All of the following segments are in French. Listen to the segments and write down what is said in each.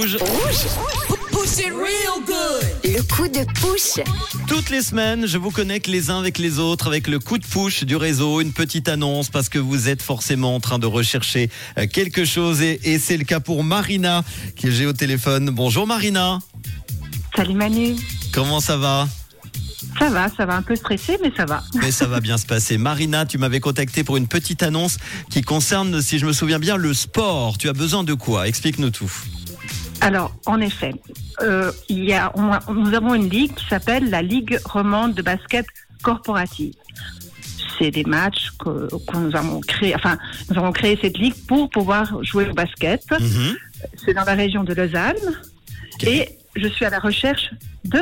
Rouge. Le coup de push. Toutes les semaines, je vous connecte les uns avec les autres avec le coup de push du réseau, une petite annonce parce que vous êtes forcément en train de rechercher euh, quelque chose et, et c'est le cas pour Marina qui j'ai au téléphone. Bonjour Marina, Salut Manu. comment ça va? Ça va, ça va un peu stressé, mais ça va. Mais ça va bien se passer. Marina, tu m'avais contacté pour une petite annonce qui concerne, si je me souviens bien, le sport. Tu as besoin de quoi? Explique-nous tout. Alors, en effet, euh, il y a, on- nous avons une ligue qui s'appelle la Ligue romande de basket corporative. C'est des matchs que, que nous avons créés. Enfin, nous avons créé cette ligue pour pouvoir jouer au basket. Mhm. C'est dans la région de Lausanne. Et je suis à la recherche de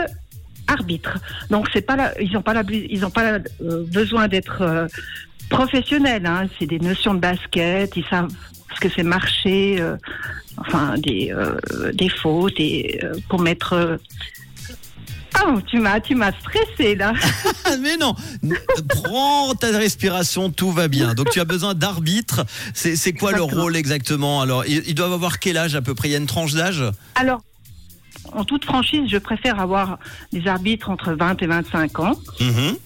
arbitres. Donc, c'est pas la, ils n'ont pas, la, ils ont pas euh, besoin d'être euh, professionnels. Hein. C'est des notions de basket. Ils savent ce que c'est marcher, euh, enfin des, euh, des fautes et euh, pour mettre. Ah, tu m'as, tu m'as stressé là. Mais non, prends ta respiration, tout va bien. Donc tu as besoin d'arbitres. C'est c'est quoi leur rôle exactement Alors? Ils, ils doivent avoir quel âge à peu près? Il y a une tranche d'âge? Alors, en toute franchise, je préfère avoir des arbitres entre 20 et 25 ans. Mhm.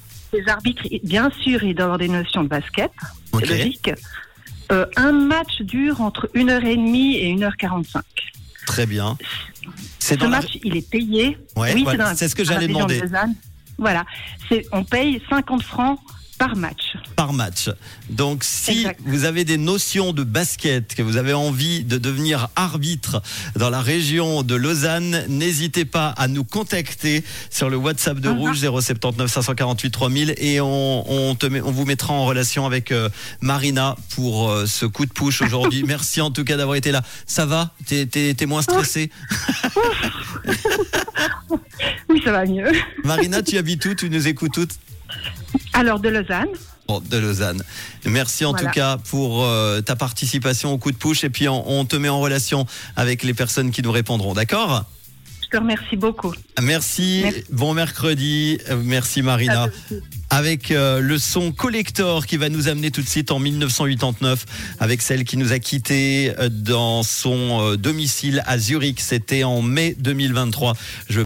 Les arbitres, bien sûr, ils doivent avoir des notions de basket, c'est logique. Euh, un match dure entre 1h30 et 1h45. Très bien. C'est Ce la- match, il est payé. Ouais, oui, voilà, c'est dans la- c'est ce que j'allais de demander. Voilà, c'est, on paye 50 francs par match. par match. Donc si Exact. vous avez des notions de basket, que vous avez envie de devenir arbitre dans la région de Lausanne, n'hésitez pas à nous contacter sur le WhatsApp de. Rouge 079 548 3000 et on, on, te met- on vous mettra en relation avec euh, Marina pour euh, ce coup de push aujourd'hui. Merci en tout cas d'avoir été là. Ça va? T'es moins stressé Oui, ça va mieux. Marina, tu habites où? Tu nous écoutes toutes Alors, de Lausanne. Bon, de Lausanne. Merci en Voilà. tout cas pour euh, ta participation au coup de push et puis on, on te met en relation avec les personnes qui nous répondront, d'accord? Je te remercie beaucoup. Merci, Merci. bon mercredi, Euh, merci Marina. Avec euh, le son collector qui va nous amener tout de suite en 1989 avec celle qui nous a quittés dans son euh, domicile à Zurich, c'était en mai 2023. Je